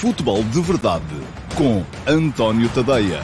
Futebol de Verdade com António Tadeia.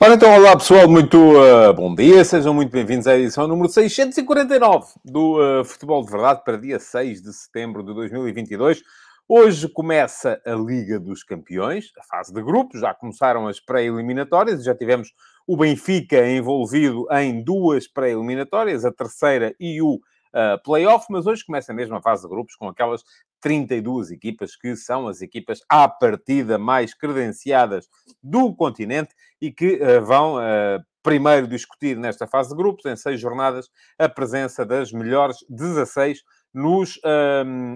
Ora então, olá pessoal, muito uh, bom dia, sejam muito bem-vindos à edição número 649 do uh, Futebol de Verdade para dia 6 de setembro de 2022. Hoje começa a Liga dos Campeões, a fase de grupos, já começaram as pré-eliminatórias, já tivemos o Benfica envolvido em duas pré-eliminatórias, a terceira e o uh, play-off, mas hoje começa mesmo a fase de grupos com aquelas 32 equipas que são as equipas à partida mais credenciadas do continente e que uh, vão uh, primeiro discutir nesta fase de grupos, em seis jornadas, a presença das melhores 16 nos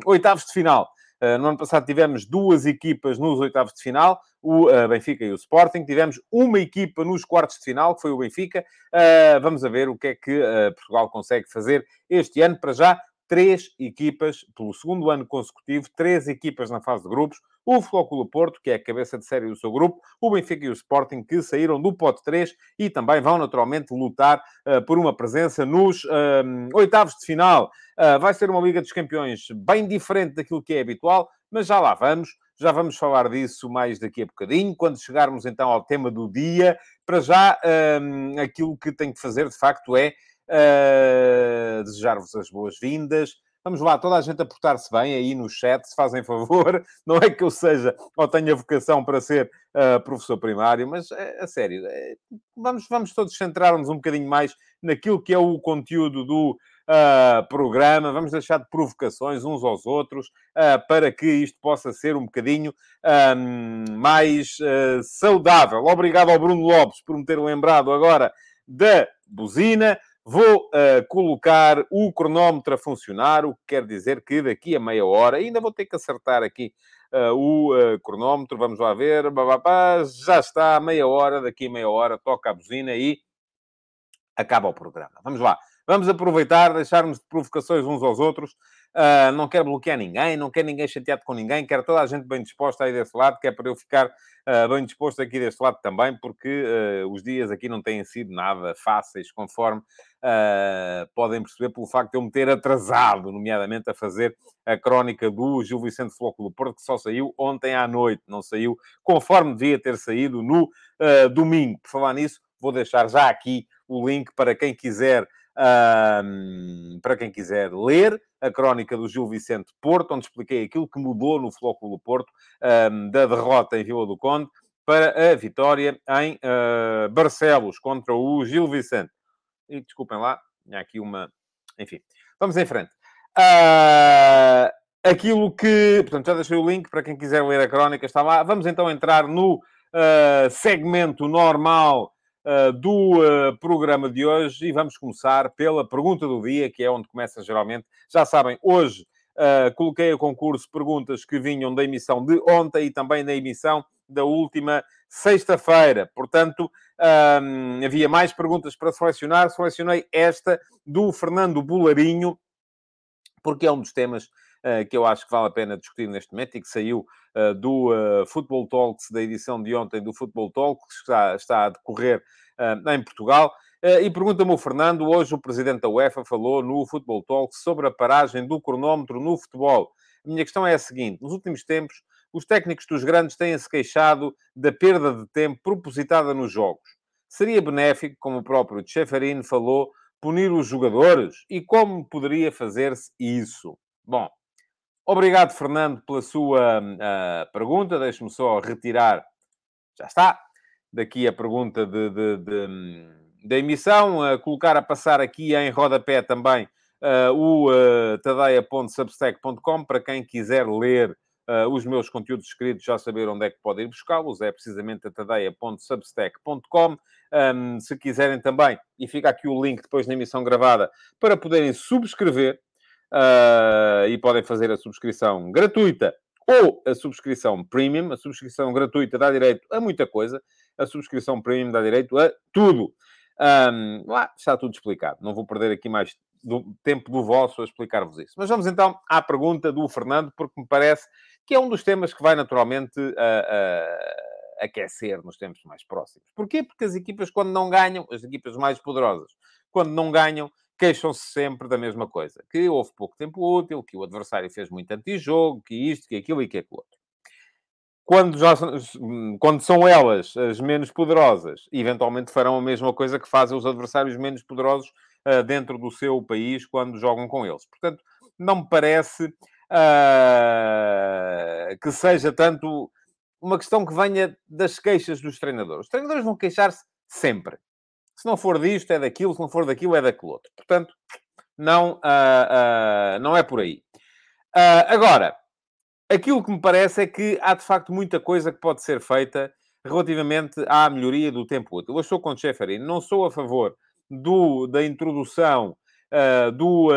oitavos de final. Uh, no ano passado tivemos duas equipas nos oitavos de final, o uh, Benfica e o Sporting. Tivemos uma equipa nos quartos de final, que foi o Benfica. Uh, vamos a ver o que é que Portugal consegue fazer este ano. Para já, três equipas, pelo segundo ano consecutivo, três equipas na fase de grupos. O Flóculo Porto, que é a cabeça de série do seu grupo, o Benfica e o Sporting, que saíram do pote 3 e também vão naturalmente lutar uh, por uma presença nos uh, oitavos de final. Uh, vai ser uma Liga dos Campeões bem diferente daquilo que é habitual, mas já lá vamos. Já vamos falar disso mais daqui a bocadinho, quando chegarmos então ao tema do dia. Para já, aquilo que tenho que fazer, de facto, é Uh, Desejar-vos as boas-vindas. Vamos lá, toda a gente a portar-se bem aí no chat, se fazem favor. Não é que eu seja ou tenha vocação para ser uh, professor primário, mas é, a sério, é, vamos, vamos todos centrar-nos um bocadinho mais naquilo que é o conteúdo do uh, programa. Vamos deixar de provocações uns aos outros uh, para que isto possa ser um bocadinho mais saudável. Obrigado ao Bruno Lopes por me ter lembrado agora da buzina. Vou uh, colocar o cronómetro a funcionar, o que quer dizer que daqui a meia hora, ainda vou ter que acertar aqui uh, o uh, cronómetro, vamos lá ver, bababá, já está, meia hora, daqui a meia hora toca a buzina e acaba o programa. Vamos lá. Vamos aproveitar, deixarmos de provocações uns aos outros. Uh, não quero bloquear ninguém, não quero ninguém chateado com ninguém, quero toda a gente bem disposta aí desse lado, que é para eu ficar uh, bem disposto aqui deste lado também, porque uh, os dias aqui não têm sido nada fáceis, conforme podem perceber pelo facto de eu me ter atrasado, nomeadamente a fazer a crónica do Gil Vicente Flóculo Porto, que só saiu ontem à noite, não saiu conforme devia ter saído no domingo. Por falar nisso, vou deixar já aqui o link para quem quiser um, para quem quiser ler a crónica do Gil Vicente Porto, onde expliquei aquilo que mudou no Flóculo Porto, da derrota em Vila do Conde para a vitória em uh, Barcelos contra o Gil Vicente. E desculpem lá, tinha aqui uma. Enfim, vamos em frente. Uh, aquilo que. Portanto, já deixei o link para quem quiser ler a crónica, está lá. Vamos então entrar no uh, segmento normal uh, do uh, programa de hoje e vamos começar pela pergunta do dia, que é onde começa geralmente. Já sabem, hoje uh, coloquei a concurso perguntas que vinham da emissão de ontem e também da emissão da última sexta-feira. Portanto, um, havia mais perguntas para selecionar. Selecionei esta do Fernando Bularinho, porque é um dos temas Uh, que eu acho que vale a pena discutir neste momento e que saiu uh, do uh, Football Talks, da edição de ontem do Football Talks, que está, está a decorrer em Portugal. e pergunta-me o Fernando, hoje o presidente da UEFA falou no Football Talks sobre a paragem do cronómetro no futebol. A minha questão é a seguinte: nos últimos tempos, os técnicos dos grandes têm-se queixado da perda de tempo propositada nos jogos. Seria benéfico, como o próprio Cheferin falou, punir os jogadores? E como poderia fazer-se isso? Bom, Obrigado, Fernando, pela sua uh, pergunta. Deixe-me só retirar. Já está. Daqui a pergunta de, de, de, da emissão. Uh, colocar a passar aqui em rodapé também uh, o uh, tadeia.substack.com para quem quiser ler os meus conteúdos escritos, já saber onde é que pode ir buscá-los. É precisamente a tadeia.substack.com. Um, se quiserem também, e fica aqui o link depois na emissão gravada, para poderem subscrever e podem fazer a subscrição gratuita ou a subscrição premium. A subscrição gratuita dá direito a muita coisa, a subscrição premium dá direito a tudo. Um, lá está tudo explicado. Não vou perder aqui mais do tempo do vosso a explicar-vos isso. Mas vamos então à pergunta do Fernando, porque me parece que é um dos temas que vai naturalmente uh, uh, aquecer nos tempos mais próximos. Porquê? Porque as equipas, quando não ganham, as equipas mais poderosas, quando não ganham, queixam-se sempre da mesma coisa. Que houve pouco tempo útil, que o adversário fez muito antijogo, que isto, que aquilo e que aquilo outro. Quando, já, quando são elas as menos poderosas, eventualmente farão a mesma coisa que fazem os adversários menos poderosos uh, dentro do seu país quando jogam com eles. Portanto, não me parece uh, que seja tanto uma questão que venha das queixas dos treinadores. Os treinadores vão queixar-se sempre. Se não for disto, é daquilo, se não for daquilo, é daquele outro. Portanto, não, uh, uh, não é por aí. Uh, agora, aquilo que me parece é que há de facto muita coisa que pode ser feita relativamente à melhoria do tempo útil. Eu estou com Cheferin, não sou a favor do, da introdução do,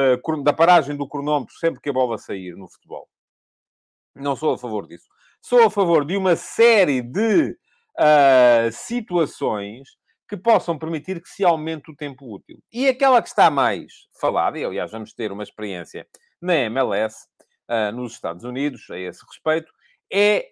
da paragem do cronómetro sempre que a bola sair no futebol. Não sou a favor disso. Sou a favor de uma série de situações que possam permitir que se aumente o tempo útil. E aquela que está mais falada, e aliás vamos ter uma experiência na MLS, uh, ah, nos Estados Unidos, a esse respeito, é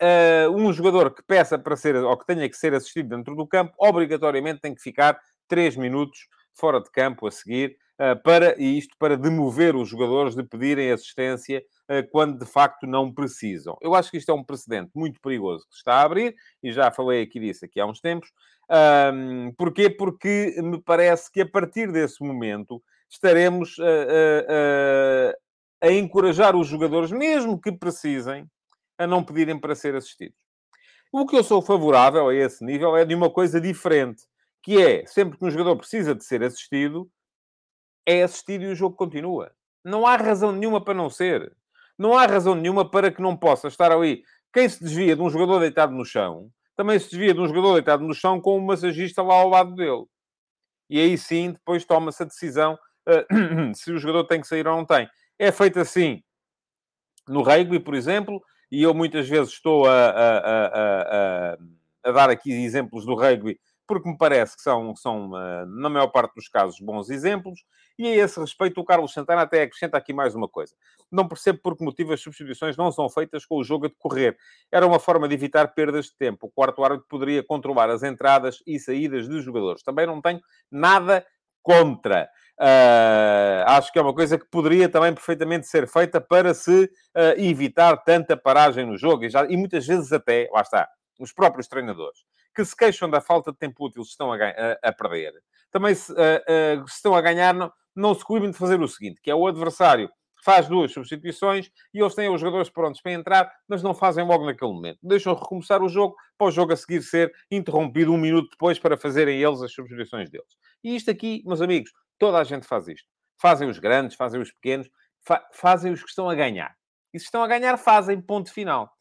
uh, um jogador que peça para ser, ou que tenha que ser assistido dentro do campo, obrigatoriamente tem que ficar 3 minutos fora de campo a seguir, uh, para, e isto para demover os jogadores de pedirem assistência quando de facto não precisam. Eu acho que isto é um precedente muito perigoso que se está a abrir, e já falei aqui disso aqui há uns tempos, um, porquê? Porque me parece que a partir desse momento estaremos a, a, a, a encorajar os jogadores, mesmo que precisem, a não pedirem para ser assistidos. O que eu sou favorável a esse nível é de uma coisa diferente, que é, sempre que um jogador precisa de ser assistido, é assistido e o jogo continua. Não há razão nenhuma para não ser. Não há razão nenhuma para que não possa estar ali. Quem se desvia de um jogador deitado no chão, também se desvia de um jogador deitado no chão com um massagista lá ao lado dele. E aí sim, depois toma-se a decisão uh, se o jogador tem que sair ou não tem. É feito assim no rugby, por exemplo, e eu muitas vezes estou a, a, a, a dar aqui exemplos do rugby porque me parece que são, são, eh, na maior parte dos casos, bons exemplos. E a esse respeito, o Carlos Santana até acrescenta aqui mais uma coisa. Não percebo por que motivo as substituições não são feitas com o jogo a decorrer. Era uma forma de evitar perdas de tempo. O quarto árbitro poderia controlar as entradas e saídas dos jogadores. Também não tenho nada contra. Uh, acho que é uma coisa que poderia também perfeitamente ser feita para se uh, evitar tanta paragem no jogo. E, já, e muitas vezes até, lá está, os próprios treinadores que se queixam da falta de tempo útil se estão a, a, perder, também se, se, estão a ganhar, não, não se cuidem de fazer o seguinte, que é o adversário faz duas substituições e eles têm os jogadores prontos para entrar, mas não fazem logo naquele momento. Deixam recomeçar o jogo para o jogo a seguir ser interrompido um minuto depois para fazerem eles as substituições deles. E isto aqui, meus amigos, toda a gente faz isto. Fazem os grandes, fazem os pequenos, fa fazem os que estão a ganhar. E se estão a ganhar, fazem ponto final.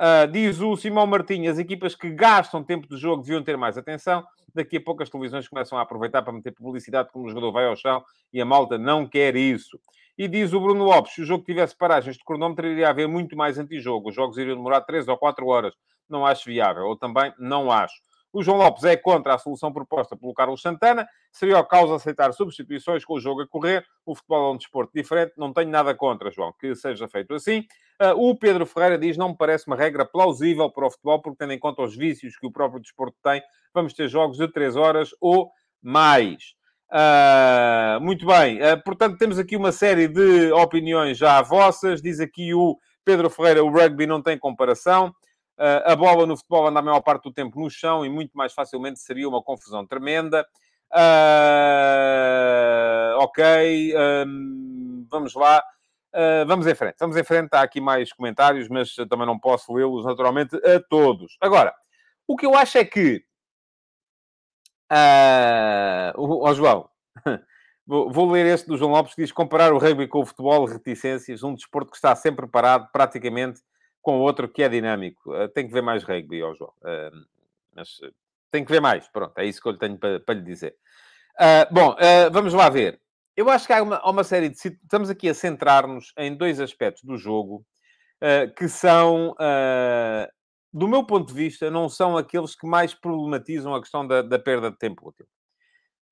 Uh, diz o Simão Martins, as equipas que gastam tempo de jogo deviam ter mais atenção. Daqui a pouco as televisões começam a aproveitar para meter publicidade como o jogador vai ao chão e a malta não quer isso. E diz o Bruno Lopes, se o jogo tivesse paragens de cronómetro, iria haver muito mais antijogo. Os jogos iriam demorar 3 ou 4 horas. Não acho viável. Ou também não acho. O João Lopes é contra a solução proposta pelo Carlos Santana. Seria o caos aceitar substituições com o jogo a correr. O futebol é um desporto diferente. Não tenho nada contra, João, que seja feito assim. Uh, o Pedro Ferreira diz, não me parece uma regra plausível para o futebol, porque tendo em conta os vícios que o próprio desporto tem, vamos ter jogos de 3 horas ou mais. Uh, muito bem. Uh, portanto, temos aqui uma série de opiniões já vossas. Diz aqui o Pedro Ferreira, o rugby não tem comparação. Uh, a bola no futebol anda a maior parte do tempo no chão e muito mais facilmente seria uma confusão tremenda. Uh, ok, um, vamos lá. Uh, vamos em frente, vamos em frente. Há aqui mais comentários, mas também não posso lê-los naturalmente a todos. Agora, o que eu acho é que. Uh, oh, João, vou, ler este do João Lopes que diz: comparar o rugby com o futebol, reticências, um desporto que está sempre parado, praticamente com outro que é dinâmico. Uh, tem que ver mais rugby, ó João. Uh, mas uh, tem que ver mais. Pronto, é isso que eu tenho para, para lhe dizer. bom, vamos lá ver. Eu acho que há uma, uma série de... Estamos aqui a centrar-nos em dois aspectos do jogo que são, do meu ponto de vista, não são aqueles que mais problematizam a questão da, da perda de tempo útil.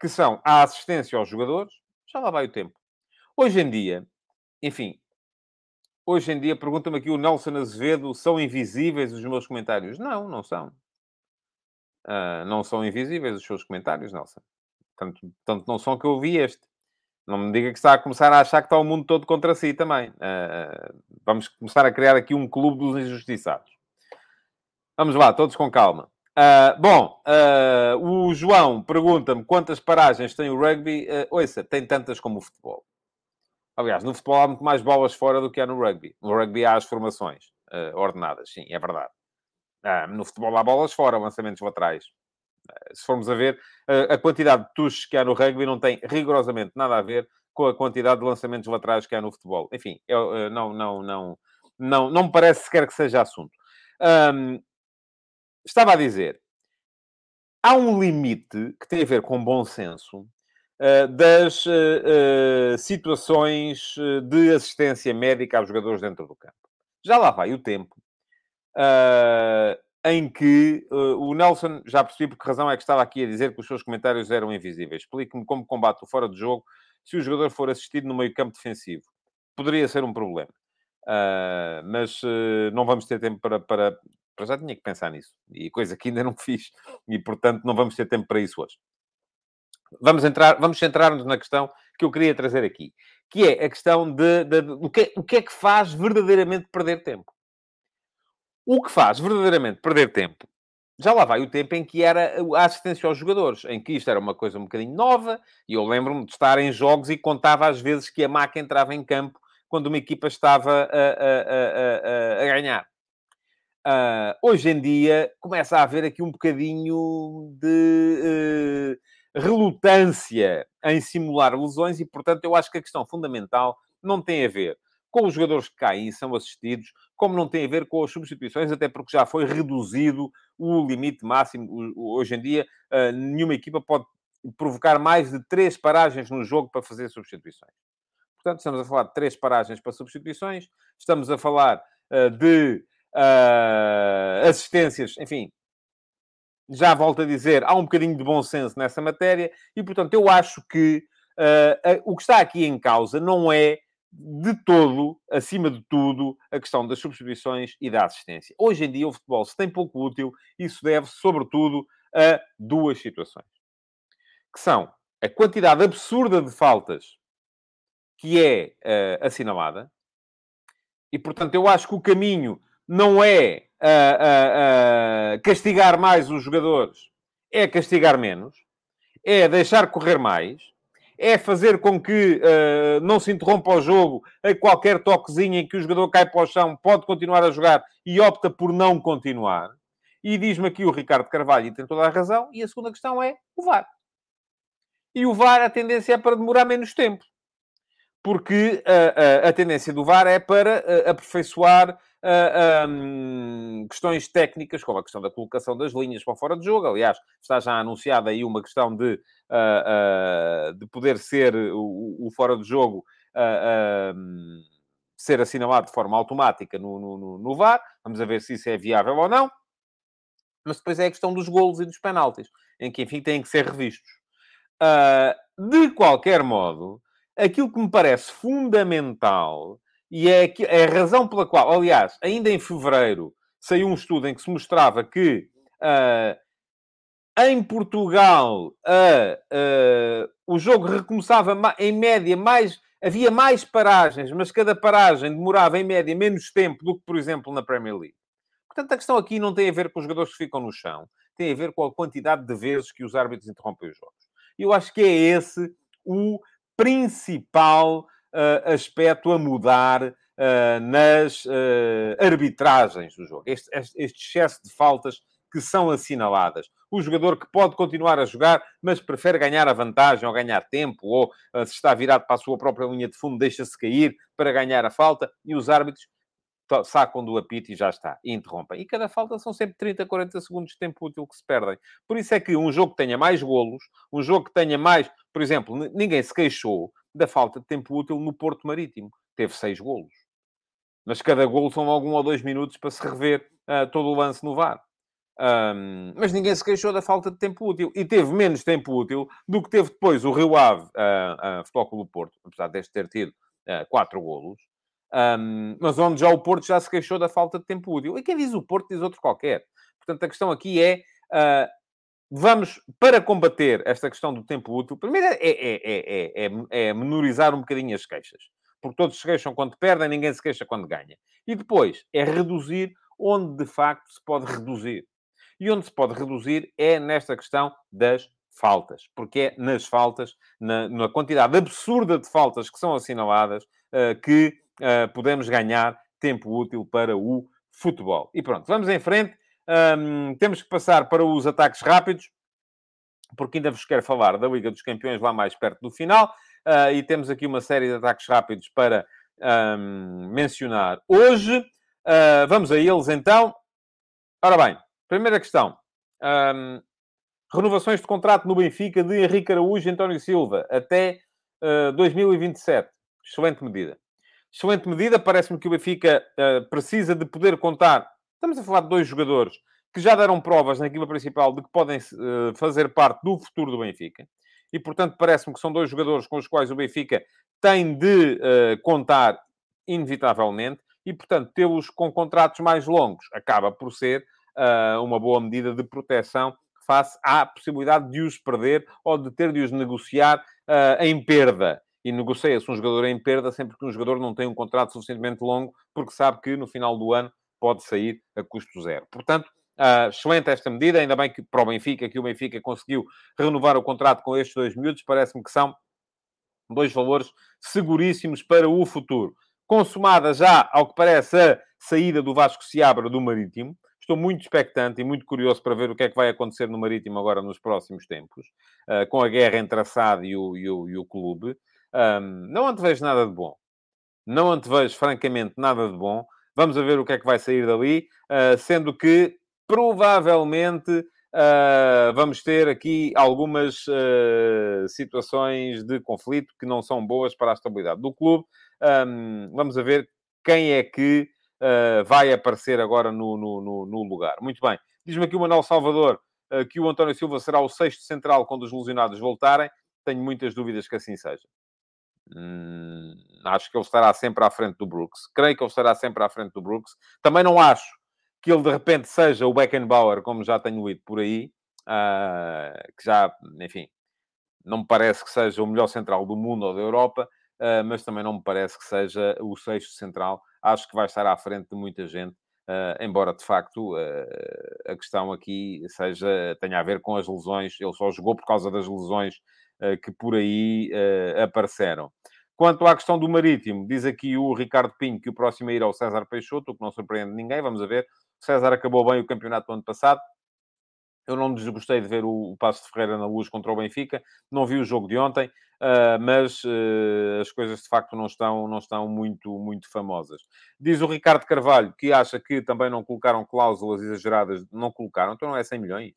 Que são a assistência aos jogadores. Já lá vai o tempo. Hoje em dia, enfim, Hoje em dia, pergunta-me aqui o Nelson Azevedo, são invisíveis os meus comentários? Não, não são. Uh, não são invisíveis os seus comentários, Nelson. Tanto, tanto não são que eu vi este. Não me diga que está a começar a achar que está o mundo todo contra si também. Uh, vamos começar a criar aqui um clube dos injustiçados. Vamos lá, todos com calma. Uh, bom, o João pergunta-me quantas paragens tem o rugby. Uh, ouça, tem tantas como o futebol. Aliás, no futebol há muito mais bolas fora do que há no rugby. No rugby há as formações uh, ordenadas, sim, é verdade. no futebol há bolas fora, lançamentos laterais se formos a ver, a, quantidade de tuches que há no rugby não tem rigorosamente nada a ver com a quantidade de lançamentos laterais que há no futebol. Enfim, eu, eh, não, não, não, não, não me parece sequer que seja assunto. Um, estava a dizer, há um limite que tem a ver com bom senso uh, das uh, uh, situações de assistência médica aos jogadores dentro do campo. Já lá vai o tempo em que uh, o Nelson, já percebi por que razão é que estava aqui a dizer que os seus comentários eram invisíveis. Explique-me como combate o fora de jogo se o jogador for assistido no meio campo defensivo. Poderia ser um problema. Uh, mas uh, não vamos ter tempo para, para... Já tinha que pensar nisso. E coisa que ainda não fiz. E, portanto, não vamos ter tempo para isso hoje. Vamos entrar, vamos centrar-nos na questão que eu queria trazer aqui. Que é a questão de, de, de, o, que, o que é que faz verdadeiramente perder tempo. O que faz verdadeiramente perder tempo. Já lá vai o tempo em que era a assistência aos jogadores, em que isto era uma coisa um bocadinho nova, e eu lembro-me de estar em jogos e contava às vezes que a maca entrava em campo quando uma equipa estava a, a, a, a ganhar. Uh, hoje em dia começa a haver aqui um bocadinho de uh, relutância em simular lesões, e portanto eu acho que a questão fundamental não tem a ver com os jogadores que caem são assistidos, como não tem a ver com as substituições, até porque já foi reduzido o limite máximo. Hoje em dia, ah, nenhuma equipa pode provocar mais de três paragens no jogo para fazer substituições. Portanto, estamos a falar de três paragens para substituições, estamos a falar uh, de uh, assistências, enfim, já volto a dizer, há um bocadinho de bom senso nessa matéria, e portanto eu acho que uh, o que está aqui em causa não é de todo, acima de tudo, a questão das substituições e da assistência. Hoje em dia, o futebol se tem pouco útil, isso deve-se, sobretudo, a duas situações. Que são a quantidade absurda de faltas que é uh, assinalada, e, portanto, eu acho que o caminho não é uh, uh, castigar mais os jogadores, é castigar menos, é deixar correr mais, é fazer com que uh, não se interrompa o jogo a qualquer toquezinho em que o jogador cai para o chão, pode continuar a jogar e opta por não continuar. E diz-me aqui o Ricardo Carvalho, e tem toda a razão, e a segunda questão é o VAR. E o VAR, a tendência é para demorar menos tempo. Porque uh, uh, a tendência do VAR é para aperfeiçoar uh, um, questões técnicas, como a questão da colocação das linhas para fora de jogo. Aliás, está já anunciada aí uma questão de, uh, uh, de poder ser o, o, fora de jogo um, ser assinalado de forma automática no, no, no VAR. Vamos ver se isso é viável ou não. Mas depois é a questão dos golos e dos penaltis, em que, enfim, têm que ser revistos. de qualquer modo, aquilo que me parece fundamental e é, é a razão pela qual, aliás, ainda em fevereiro, saiu um estudo em que se mostrava que uh, em Portugal uh, uh, o jogo recomeçava em média mais. Havia mais paragens, mas cada paragem demorava em média menos tempo do que, por exemplo, na Premier League. Portanto, a questão aqui não tem a ver com os jogadores que ficam no chão, tem a ver com a quantidade de vezes que os árbitros interrompem os jogos. Eu acho que é esse o principal uh, aspecto a mudar uh, nas uh, arbitragens do jogo. Este, este, excesso de faltas que são assinaladas. O jogador que pode continuar a jogar, mas prefere ganhar a vantagem ou ganhar tempo, ou se está virado para a sua própria linha de fundo, deixa-se cair para ganhar a falta, e os árbitros sacam do apito e já está, e interrompem. E cada falta são sempre 30, 40 segundos de tempo útil que se perdem. Por isso é que um jogo que tenha mais golos, um jogo que tenha mais... Por exemplo, ninguém se queixou da falta de tempo útil no Porto Marítimo. Teve seis golos. Mas cada golo são algum ou dois minutos para se rever uh, todo o lance no VAR. Um, mas ninguém se queixou da falta de tempo útil. E teve menos tempo útil do que teve depois o Rio Ave, uh, uh, Futebol Clube Porto, apesar deste ter tido uh, quatro golos. Um, mas onde já o Porto já se queixou da falta de tempo útil. E quem diz o Porto diz outro qualquer. Portanto, a questão aqui é... Uh, vamos, para combater esta questão do tempo útil, primeiro é, é, é, é, menorizar um bocadinho as queixas. Porque todos se queixam quando perdem, ninguém se queixa quando ganha. E depois é reduzir onde de facto se pode reduzir. E onde se pode reduzir é nesta questão das faltas, porque é nas faltas, na, na quantidade absurda de faltas que são assinaladas, uh, que uh, podemos ganhar tempo útil para o futebol. E pronto, vamos em frente. Um, temos que passar para os ataques rápidos, porque ainda vos quero falar da Liga dos Campeões lá mais perto do final. Uh, e temos aqui uma série de ataques rápidos para um, mencionar hoje. Uh, vamos a eles então. Ora bem, primeira questão. Um, renovações de contrato no Benfica de Henrique Araújo e António Silva até uh, 2027. Excelente medida. Excelente medida. Parece-me que o Benfica uh, precisa de poder contar. Estamos a falar de dois jogadores que já deram provas na equipa principal de que podem uh, fazer parte do futuro do Benfica. E, portanto, parece-me que são dois jogadores com os quais o Benfica tem de uh, contar inevitavelmente. E, portanto, tê-los com contratos mais longos acaba por ser uma boa medida de proteção face à possibilidade de os perder ou de ter de os negociar em perda e negocia-se um jogador em perda sempre que um jogador não tem um contrato suficientemente longo, porque sabe que no final do ano pode sair a custo zero. Portanto, uh, excelente esta medida, ainda bem que para o Benfica, que o Benfica conseguiu renovar o contrato com estes dois miúdos, parece-me que são dois valores seguríssimos para o futuro. Consumada já, ao que parece, a saída do Vasco Seabra do Marítimo, estou muito expectante e muito curioso para ver o que é que vai acontecer no Marítimo agora nos próximos tempos, uh, com a guerra entre a SAD e o, e o, e o clube. Um, não antevejo nada de bom. Não antevejo, francamente, nada de bom. Vamos ver o que é que vai sair dali, uh, sendo que provavelmente uh, vamos ter aqui algumas uh, situações de conflito que não são boas para a estabilidade do clube. Um, vamos ver quem é que vai aparecer agora no, no, no, no lugar. Muito bem. Diz-me aqui o Manuel Salvador que o António Silva será o sexto central quando os lesionados voltarem. Tenho muitas dúvidas que assim seja. Hum, acho que ele estará sempre à frente do Brooks. Creio que ele estará sempre à frente do Brooks. Também não acho que ele de repente seja o Beckenbauer, como já tenho lido por aí, uh, que já, enfim, não me parece que seja o melhor central do mundo ou da Europa, uh, mas também não me parece que seja o sexto central. Acho que vai estar à frente de muita gente, uh, embora de facto a questão aqui seja, tenha a ver com as lesões. Ele só jogou por causa das lesões que por aí eh, apareceram. Quanto à questão do Marítimo, diz aqui o Ricardo Pinho que o próximo a ir ao César Peixoto, o que não surpreende ninguém, vamos ver. O César acabou bem o campeonato do ano passado. Eu não desgostei de ver o, Passo de Ferreira na luz contra o Benfica. Não vi o jogo de ontem, uh, mas as coisas de facto não estão, não estão muito, muito famosas. Diz o Ricardo Carvalho que acha que também não colocaram cláusulas exageradas. Não colocaram, então não é 100 milhões.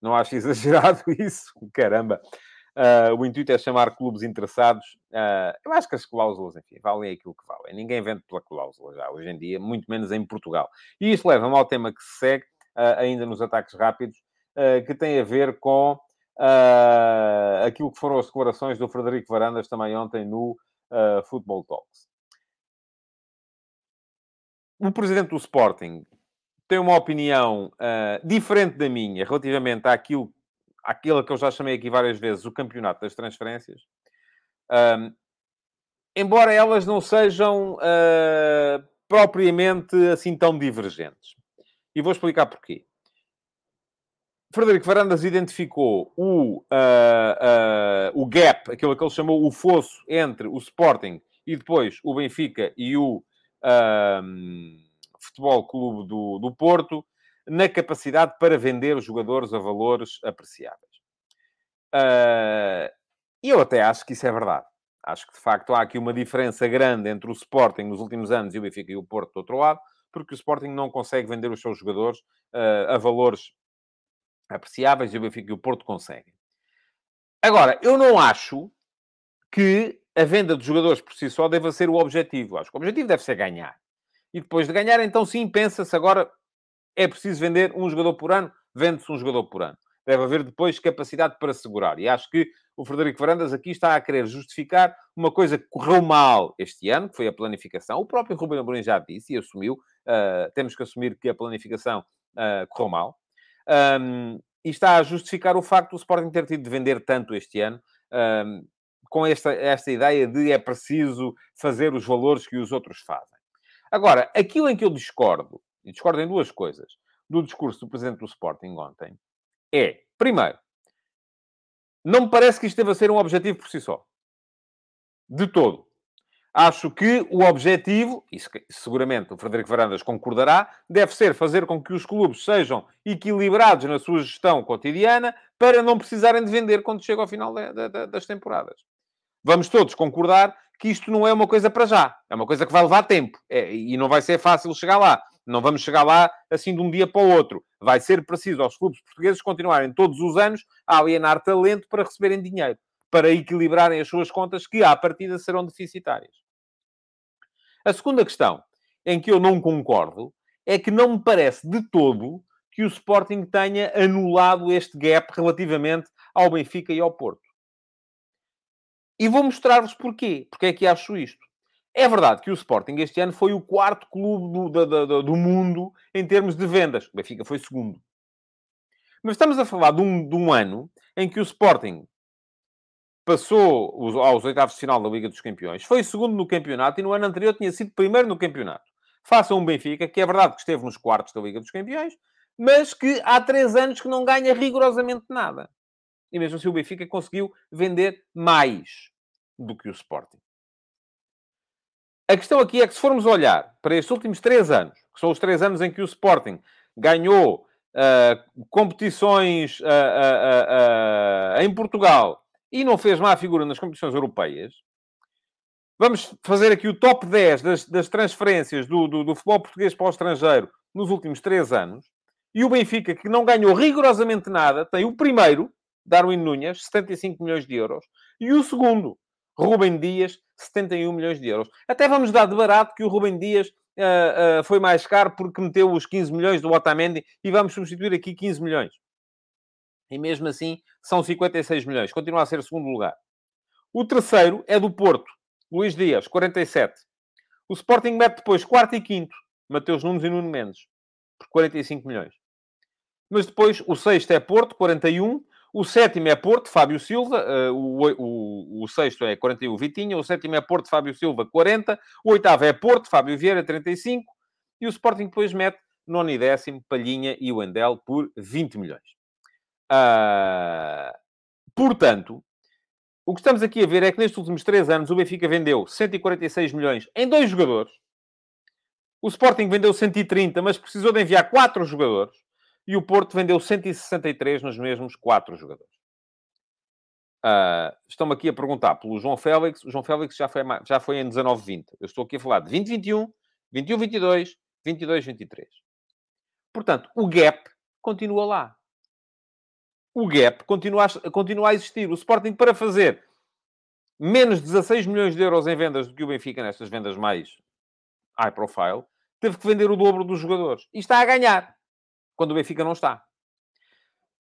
Não acho exagerado isso? Caramba! Uh, o intuito é chamar clubes interessados. Uh, eu acho que as cláusulas, enfim, valem aquilo que valem. Ninguém vende pela cláusula já, hoje em dia, muito menos em Portugal. E isso leva-me ao tema que se segue, uh, ainda nos ataques rápidos, que tem a ver com aquilo que foram as declarações do Frederico Varandas também ontem no Football Talks. O presidente do Sporting tem uma opinião diferente da minha relativamente àquilo aquilo que eu já chamei aqui várias vezes, o campeonato das transferências, um, embora elas não sejam uh, propriamente assim tão divergentes. E vou explicar porquê. Frederico Varandas identificou o, uh, uh, o gap, aquilo que ele chamou o fosso entre o Sporting e depois o Benfica e o Futebol Clube do, do Porto, na capacidade para vender os jogadores a valores apreciáveis. E eu até acho que isso é verdade. Acho que, de facto, há aqui uma diferença grande entre o Sporting nos últimos anos e o Benfica e o Porto do outro lado, porque o Sporting não consegue vender os seus jogadores uh, a valores apreciáveis e o Benfica e o Porto conseguem. Agora, eu não acho que a venda de jogadores por si só deva ser o objetivo. Acho que o objetivo deve ser ganhar. E depois de ganhar, então sim, pensa-se agora é preciso vender um jogador por ano, vende-se um jogador por ano. Deve haver depois capacidade para segurar. E acho que o Frederico Varandas aqui está a querer justificar uma coisa que correu mal este ano, que foi a planificação. O próprio Ruben Amorim já disse e assumiu. Uh, temos que assumir que a planificação uh, correu mal. Um, e está a justificar o facto do Sporting ter tido de vender tanto este ano, um, com esta, esta ideia de é preciso fazer os valores que os outros fazem. Agora, aquilo em que eu discordo, e discordo em duas coisas, do discurso do Presidente do Sporting ontem, é, primeiro, não me parece que isto deva ser um objetivo por si só. De todo. Acho que o objetivo, e seguramente o Frederico Varandas concordará, deve ser fazer com que os clubes sejam equilibrados na sua gestão cotidiana para não precisarem de vender quando chega ao final das temporadas. Vamos todos concordar que isto não é uma coisa para já. É uma coisa que vai levar tempo. É, e não vai ser fácil chegar lá. Não vamos chegar lá assim de um dia para o outro. Vai ser preciso aos clubes portugueses continuarem todos os anos a alienar talento para receberem dinheiro. Para equilibrarem as suas contas que, à partida, serão deficitárias. A segunda questão em que eu não concordo é que não me parece de todo que o Sporting tenha anulado este gap relativamente ao Benfica e ao Porto. E vou mostrar-vos porquê. Porque é que acho isto. É verdade que o Sporting este ano foi o quarto clube do, do, do, do mundo em termos de vendas. O Benfica foi segundo. Mas estamos a falar de um, de um ano em que o Sporting passou aos oitavos de final da Liga dos Campeões, foi segundo no campeonato e no ano anterior tinha sido primeiro no campeonato. Faça um Benfica, que é verdade que esteve nos quartos da Liga dos Campeões, mas que há três anos que não ganha rigorosamente nada. E mesmo assim o Benfica conseguiu vender mais do que o Sporting. A questão aqui é que se formos olhar para estes últimos três anos, que são os três anos em que o Sporting ganhou uh, competições uh, uh, em Portugal e não fez má figura nas competições europeias, vamos fazer aqui o top 10 das, das transferências do, do, do, futebol português para o estrangeiro nos últimos três anos. E o Benfica, que não ganhou rigorosamente nada, tem o primeiro, Darwin Núñez, 75 milhões de euros, e o segundo, Rubem Dias, 71 milhões de euros. Até vamos dar de barato que o Rubem Dias uh, uh, foi mais caro porque meteu os 15 milhões do Otamendi e vamos substituir aqui 15 milhões. E mesmo assim, são 56 milhões. Continua a ser segundo lugar. O terceiro é do Porto. Luís Dias, 47. O Sporting mete depois quarto e quinto. Mateus Nunes e Nuno Mendes. Por 45 milhões. Mas depois o sexto é Porto, 41. O sétimo é Porto, Fábio Silva. Uh, o, o, o, sexto é 41, Vitinha. O sétimo é Porto, Fábio Silva, 40. O oitavo é Porto, Fábio Vieira, 35. E o Sporting depois mete nono e décimo, Palhinha e o por 20 milhões. Uh, portanto, o que estamos aqui a ver é que nestes últimos três anos o Benfica vendeu 146 milhões em dois jogadores. O Sporting vendeu 130, mas precisou de enviar quatro jogadores. E o Porto vendeu 163 nos mesmos quatro jogadores. Uh, Estão-me aqui a perguntar pelo João Félix. O João Félix já foi, já foi em 19-20. Eu estou aqui a falar de 20-21, 21-22, 22-23. Portanto, o gap continua lá o gap continua a, continua a existir. O Sporting, para fazer menos 16 milhões de euros em vendas do que o Benfica nestas vendas mais high profile, teve que vender o dobro dos jogadores. E está a ganhar, quando o Benfica não está.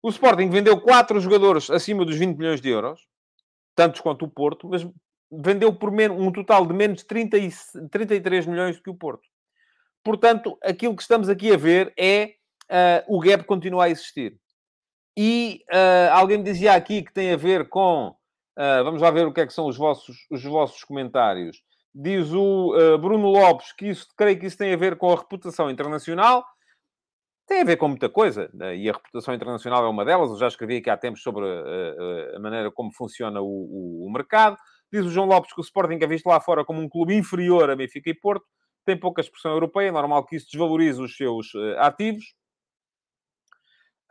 O Sporting vendeu quatro jogadores acima dos 20 milhões de euros, tantos quanto o Porto, mas vendeu por menos, um total de menos 30 e, 33 milhões do que o Porto. Portanto, aquilo que estamos aqui a ver é uh, o gap continua a existir. E uh, alguém dizia aqui que tem a ver com. Uh, vamos lá ver o que é que são os vossos, os vossos comentários. Diz o Bruno Lopes que isso, creio que isso tem a ver com a reputação internacional. Tem a ver com muita coisa, né? e a reputação internacional é uma delas. Eu já escrevi aqui há tempos sobre a, a maneira como funciona o, o, o, mercado. Diz o João Lopes que o Sporting é visto lá fora como um clube inferior a Benfica e Porto, tem pouca expressão europeia, é normal que isso desvalorize os seus ativos.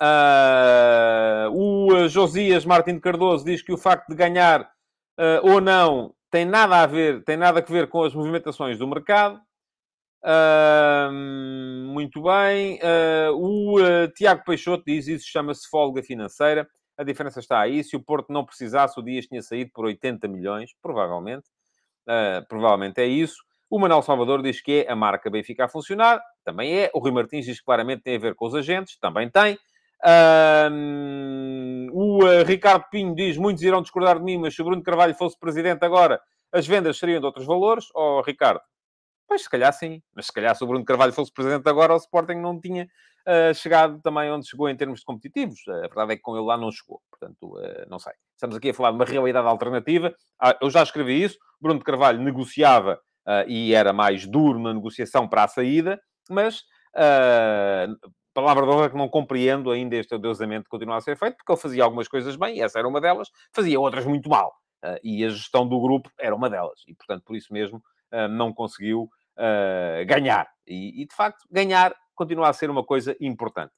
Uh, o Josias Martin Cardoso diz que o facto de ganhar uh, ou não tem nada a ver, tem nada a ver com as movimentações do mercado. Uh, muito bem. o Tiago Peixoto diz isso chama-se folga financeira. A diferença está aí. Se o Porto não precisasse, o Dias tinha saído por 80 milhões, provavelmente. provavelmente é isso. O Manuel Salvador diz que é a marca Benfica a funcionar. Também é. O Rui Martins diz que claramente tem a ver com os agentes. Também tem. O uh, Ricardo Pinho diz: muitos irão discordar de mim, mas se o Bruno Carvalho fosse presidente agora, as vendas seriam de outros valores. Oh, Ricardo, Pois, se calhar sim. Mas se calhar se o Bruno Carvalho fosse presidente agora, o Sporting não tinha uh, chegado também onde chegou em termos de competitivos. a verdade é que com ele lá não chegou. Portanto, uh, não sei. Estamos aqui a falar de uma realidade alternativa. Ah, eu já escrevi isso. Bruno de Carvalho negociava uh, e era mais duro na negociação para a saída, mas palavra de honra que não compreendo ainda este adeusamento que continua a ser feito, porque ele fazia algumas coisas bem, e essa era uma delas, fazia outras muito mal. Uh, e a gestão do grupo era uma delas. E, portanto, por isso mesmo, uh, não conseguiu uh, ganhar. E, e, de facto, ganhar continua a ser uma coisa importante.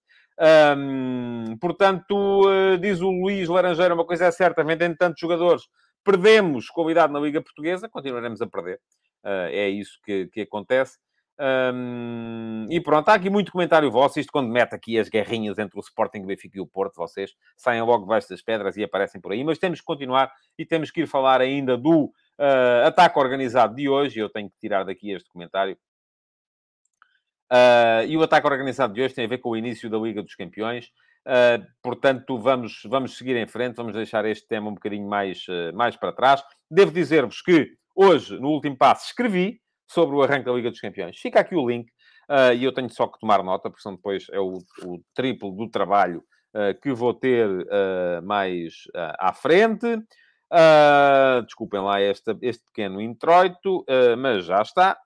Um, portanto, diz o Luís Laranjeira, uma coisa é certa, vendendo tantos jogadores, perdemos qualidade na Liga Portuguesa, continuaremos a perder. é isso que, que acontece. Um, e pronto, há aqui muito comentário vosso. Isto quando mete aqui as guerrinhas entre o Sporting, o Benfica e o Porto, vocês saem logo debaixo das pedras e aparecem por aí. Mas temos que continuar e temos que ir falar ainda do uh, ataque organizado de hoje. Eu tenho que tirar daqui este comentário. Uh, e o ataque organizado de hoje tem a ver com o início da Liga dos Campeões. Uh, portanto, vamos, vamos seguir em frente, vamos deixar este tema um bocadinho mais, mais para trás. Devo dizer-vos que hoje, no último passo, escrevi sobre o arranque da Liga dos Campeões. Fica aqui o link e eu tenho só que tomar nota, porque senão depois é o, o triplo do trabalho que vou ter mais à frente. Desculpem lá este, este pequeno introito, mas já está.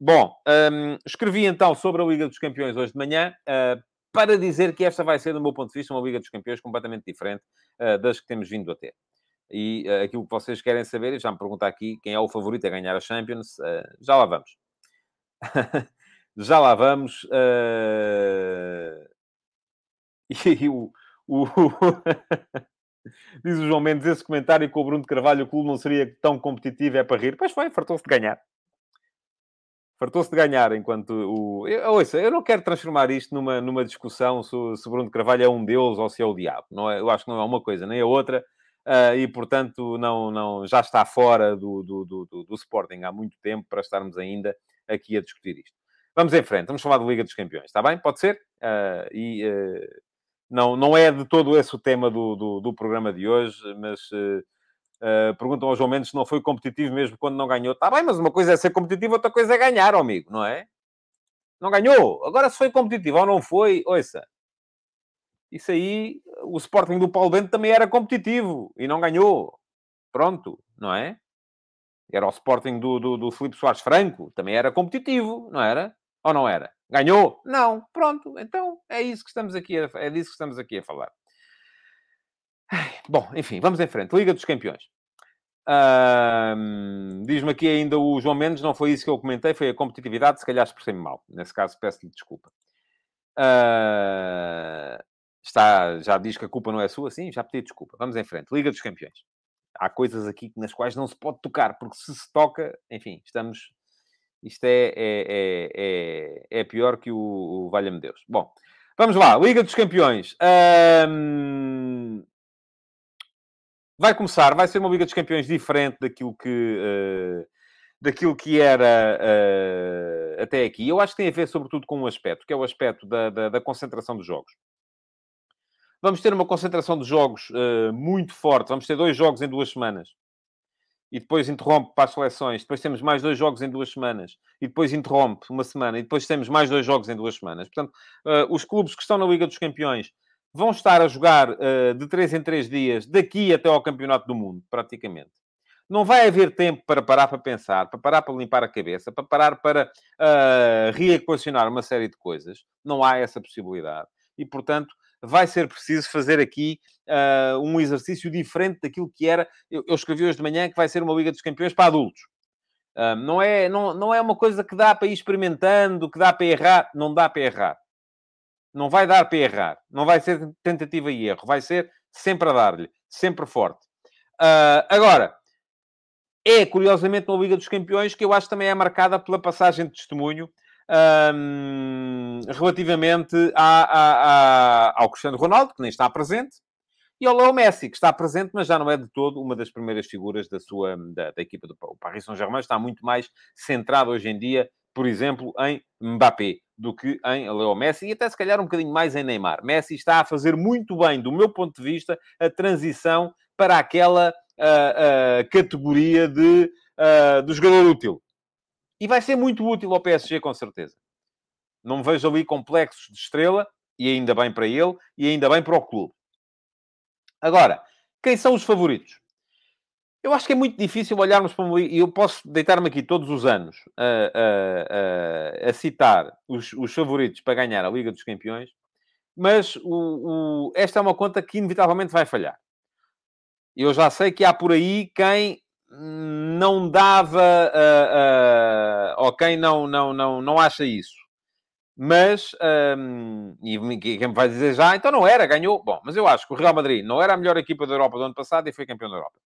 bom, um, escrevi então sobre a Liga dos Campeões hoje de manhã para dizer que esta vai ser, do meu ponto de vista, uma Liga dos Campeões completamente diferente das que temos vindo a ter. E uh, aquilo que vocês querem saber, já me pergunta aqui quem é o favorito a ganhar a Champions, uh, já lá vamos. já lá vamos. Uh... E o. o... Diz o João Mendes, esse comentário com o Bruno de Carvalho, o clube não seria tão competitivo, é para rir. Pois foi, fartou-se de ganhar. Fartou-se de ganhar enquanto o... Eu, ouça, eu não quero transformar isto numa, numa discussão se, se Bruno de Carvalho é um deus ou se é o diabo. Não é, eu acho que não é uma coisa nem a outra uh, e, portanto, não, não, já está fora do, do, do, do, Sporting há muito tempo para estarmos ainda aqui a discutir isto. Vamos em frente, vamos falar da Liga dos Campeões, está bem? Pode ser? Uh, e uh, não, não é de todo esse o tema do, do, do programa de hoje, mas perguntam ao João se não foi competitivo mesmo quando não ganhou. Está bem, mas uma coisa é ser competitivo, outra coisa é ganhar, amigo, não é? Não ganhou. Agora, se foi competitivo ou não foi, ouça, isso aí, o Sporting do Paulo Bento também era competitivo e não ganhou. Pronto, não é? Era o Sporting do, do, do Filipe Soares Franco, também era competitivo, não era? Ou não era? Ganhou? Não. Pronto, então é isso que estamos aqui a, é disso que estamos aqui a falar. Bom, enfim, vamos em frente. Liga dos Campeões. Diz-me aqui ainda o João Mendes, não foi isso que eu comentei, foi a competitividade, se calhar expressei-me mal. Nesse caso, peço-lhe desculpa. Uh, Está, já diz que a culpa não é sua, sim, já pedi desculpa. Vamos em frente. Liga dos Campeões. Há coisas aqui nas quais não se pode tocar, porque se se toca, enfim, estamos. Isto é, é, é, é, é pior que o, o Valha-me Deus. Bom, vamos lá. Liga dos Campeões. Vai começar, vai ser uma Liga dos Campeões diferente daquilo que. Uh, daquilo que era uh, até aqui. Eu acho que tem a ver, sobretudo, com um aspecto, que é o aspecto da, da, da concentração dos jogos. Vamos ter uma concentração de jogos uh, muito forte. Vamos ter dois jogos em duas semanas. E depois interrompe para as seleções. Depois temos mais dois jogos em duas semanas. E depois interrompe uma semana. E depois temos mais dois jogos em duas semanas. Portanto, uh, os clubes que estão na Liga dos Campeões vão estar a jogar uh, de três em três dias, daqui até ao Campeonato do Mundo, praticamente. Não vai haver tempo para parar para pensar, para parar para limpar a cabeça, para parar para uh, reequacionar uma série de coisas. Não há essa possibilidade. E, portanto, vai ser preciso fazer aqui uh, um exercício diferente daquilo que era. Eu, eu, escrevi hoje de manhã que vai ser uma Liga dos Campeões para adultos. Uh, não, é, não, não é uma coisa que dá para ir experimentando, que dá para errar. Não dá para errar. Não vai dar para errar. Não vai ser tentativa e erro. Vai ser sempre a dar-lhe. Sempre forte. Uh, agora, é curiosamente uma Liga dos Campeões que eu acho que também é marcada pela passagem de testemunho um, relativamente ao Cristiano Ronaldo, que nem está presente, e ao Leo Messi, que está presente, mas já não é de todo uma das primeiras figuras da sua da, da equipa do Paris Saint-Germain. Está muito mais centrado hoje em dia, por exemplo, em Mbappé do que em Leo Messi e até se calhar um bocadinho mais em Neymar. Messi está a fazer muito bem, do meu ponto de vista, a transição para aquela uh, uh, categoria de, uh, do jogador útil E vai ser muito útil ao PSG, com certeza. Não me vejo ali complexos de estrela, e ainda bem para ele, e ainda bem para o clube. Agora, quem são os favoritos? Eu acho que é muito difícil olharmos para liga, e eu posso deitar-me aqui todos os anos a, a, a, a citar os, os, favoritos para ganhar a Liga dos Campeões, mas o, o, esta é uma conta que inevitavelmente vai falhar. Eu já sei que há por aí quem não dava, uh, uh, quem não, não, não, não acha isso. Mas, um, e quem me vai dizer já, então não era, ganhou. Bom, mas eu acho que o Real Madrid não era a melhor equipa da Europa do ano passado e foi campeão da Europa.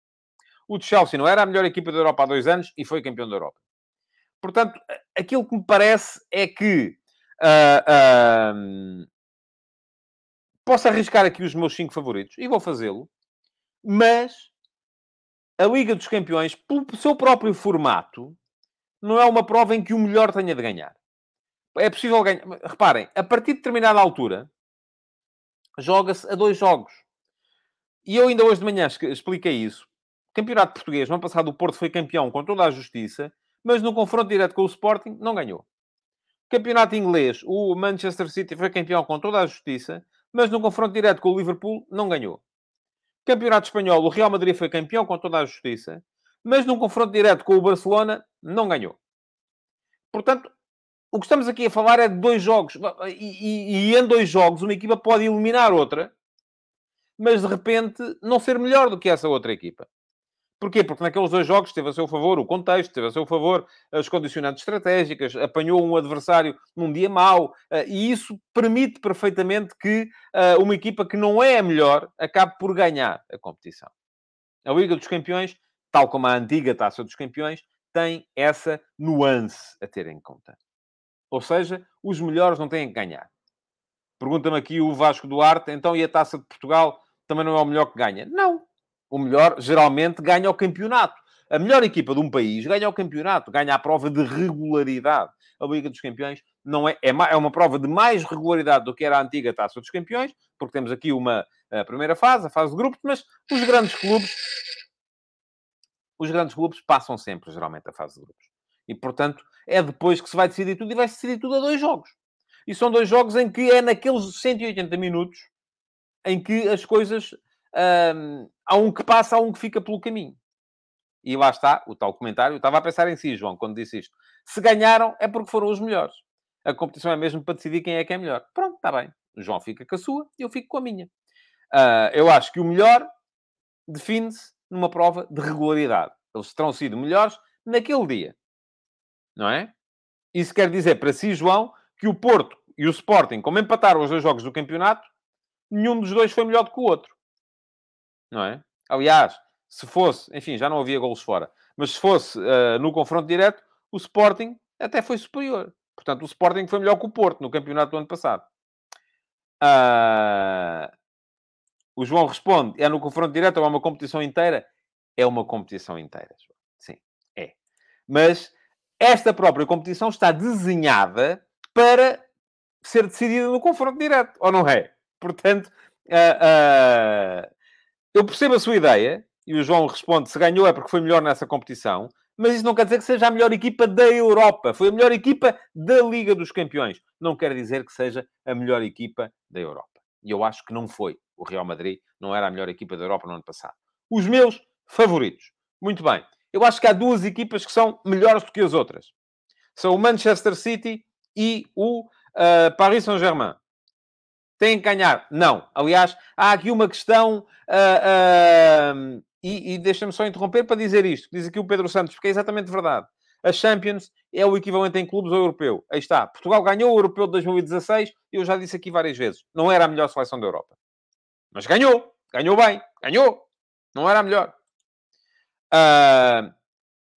O Chelsea não era a melhor equipa da Europa há dois anos e foi campeão da Europa. Portanto, aquilo que me parece é que uh, uh, posso arriscar aqui os meus cinco favoritos e vou fazê-lo, mas a Liga dos Campeões, pelo seu próprio formato, não é uma prova em que o melhor tenha de ganhar. É possível ganhar. Reparem, a partir de determinada altura, joga-se a dois jogos. E eu ainda hoje de manhã expliquei isso. Campeonato Português, no ano passado o Porto foi campeão com toda a justiça, mas no confronto direto com o Sporting não ganhou. Campeonato Inglês, o Manchester City foi campeão com toda a justiça, mas no confronto direto com o Liverpool não ganhou. Campeonato Espanhol, o Real Madrid foi campeão com toda a justiça, mas num confronto direto com o Barcelona não ganhou. Portanto, o que estamos aqui a falar é de dois jogos. E, e, e em dois jogos, uma equipa pode eliminar outra, mas de repente não ser melhor do que essa outra equipa. Porquê? Porque naqueles dois jogos teve a seu favor o contexto, teve a seu favor as condicionantes estratégicas, apanhou um adversário num dia mau, eh, e isso permite perfeitamente que eh, uma equipa que não é a melhor acabe por ganhar a competição. A Liga dos Campeões, tal como a antiga Taça dos Campeões, tem essa nuance a ter em conta. Ou seja, os melhores não têm que ganhar. Pergunta-me aqui o Vasco Duarte, então e a Taça de Portugal também não é o melhor que ganha? Não, o melhor geralmente ganha o campeonato. A melhor equipa de um país ganha o campeonato, ganha a prova de regularidade. A Liga dos Campeões não é, é, é uma prova de mais regularidade do que era a antiga Taça dos Campeões, porque temos aqui uma primeira fase, a fase de grupos, mas os grandes clubes, os grandes clubes passam sempre, geralmente, a fase de grupos. E, portanto, é depois que se vai decidir tudo e vai-se decidir tudo a dois jogos. E são dois jogos em que é naqueles 180 minutos em que as coisas um, há um que passa, há um que fica pelo caminho. E lá está o tal comentário. Eu estava a pensar em si, João, quando disse isto. Se ganharam, é porque foram os melhores. A competição é mesmo para decidir quem é que é melhor. Pronto, está bem. O João fica com a sua eu fico com a minha. Uh, eu acho que o melhor define-se numa prova de regularidade. Eles terão sido melhores naquele dia. Não é? Isso quer dizer para si, João, que o Porto e o Sporting, como empataram os dois jogos do campeonato, nenhum dos dois foi melhor do que o outro não é? Aliás, se fosse, enfim, já não havia golos fora, mas se fosse uh, no confronto direto, o Sporting até foi superior. Portanto, o Sporting foi melhor que o Porto no campeonato do ano passado. Uh, o João responde: é no confronto direto ou é uma competição inteira? É uma competição inteira, João. Sim, é. Mas esta própria competição está desenhada para ser decidida no confronto direto, ou não é? Portanto, uh, eu percebo a sua ideia, e o João responde: se ganhou é porque foi melhor nessa competição, mas isso não quer dizer que seja a melhor equipa da Europa. Foi a melhor equipa da Liga dos Campeões. Não quer dizer que seja a melhor equipa da Europa. E eu acho que não foi. O Real Madrid não era a melhor equipa da Europa no ano passado. Os meus favoritos. Muito bem. Eu acho que há duas equipas que são melhores do que as outras. São o Manchester City e o uh, Paris Saint-Germain. Têm que ganhar? Não. Aliás, há aqui uma questão. Uh, uh, e, e deixa-me só interromper para dizer isto. Diz aqui o Pedro Santos, porque é exatamente verdade. A Champions é o equivalente em clubes ao europeu. Aí está. Portugal ganhou o europeu de 2016 e eu já disse aqui várias vezes. Não era a melhor seleção da Europa. Mas ganhou. Ganhou bem. Ganhou. Não era a melhor. Uh,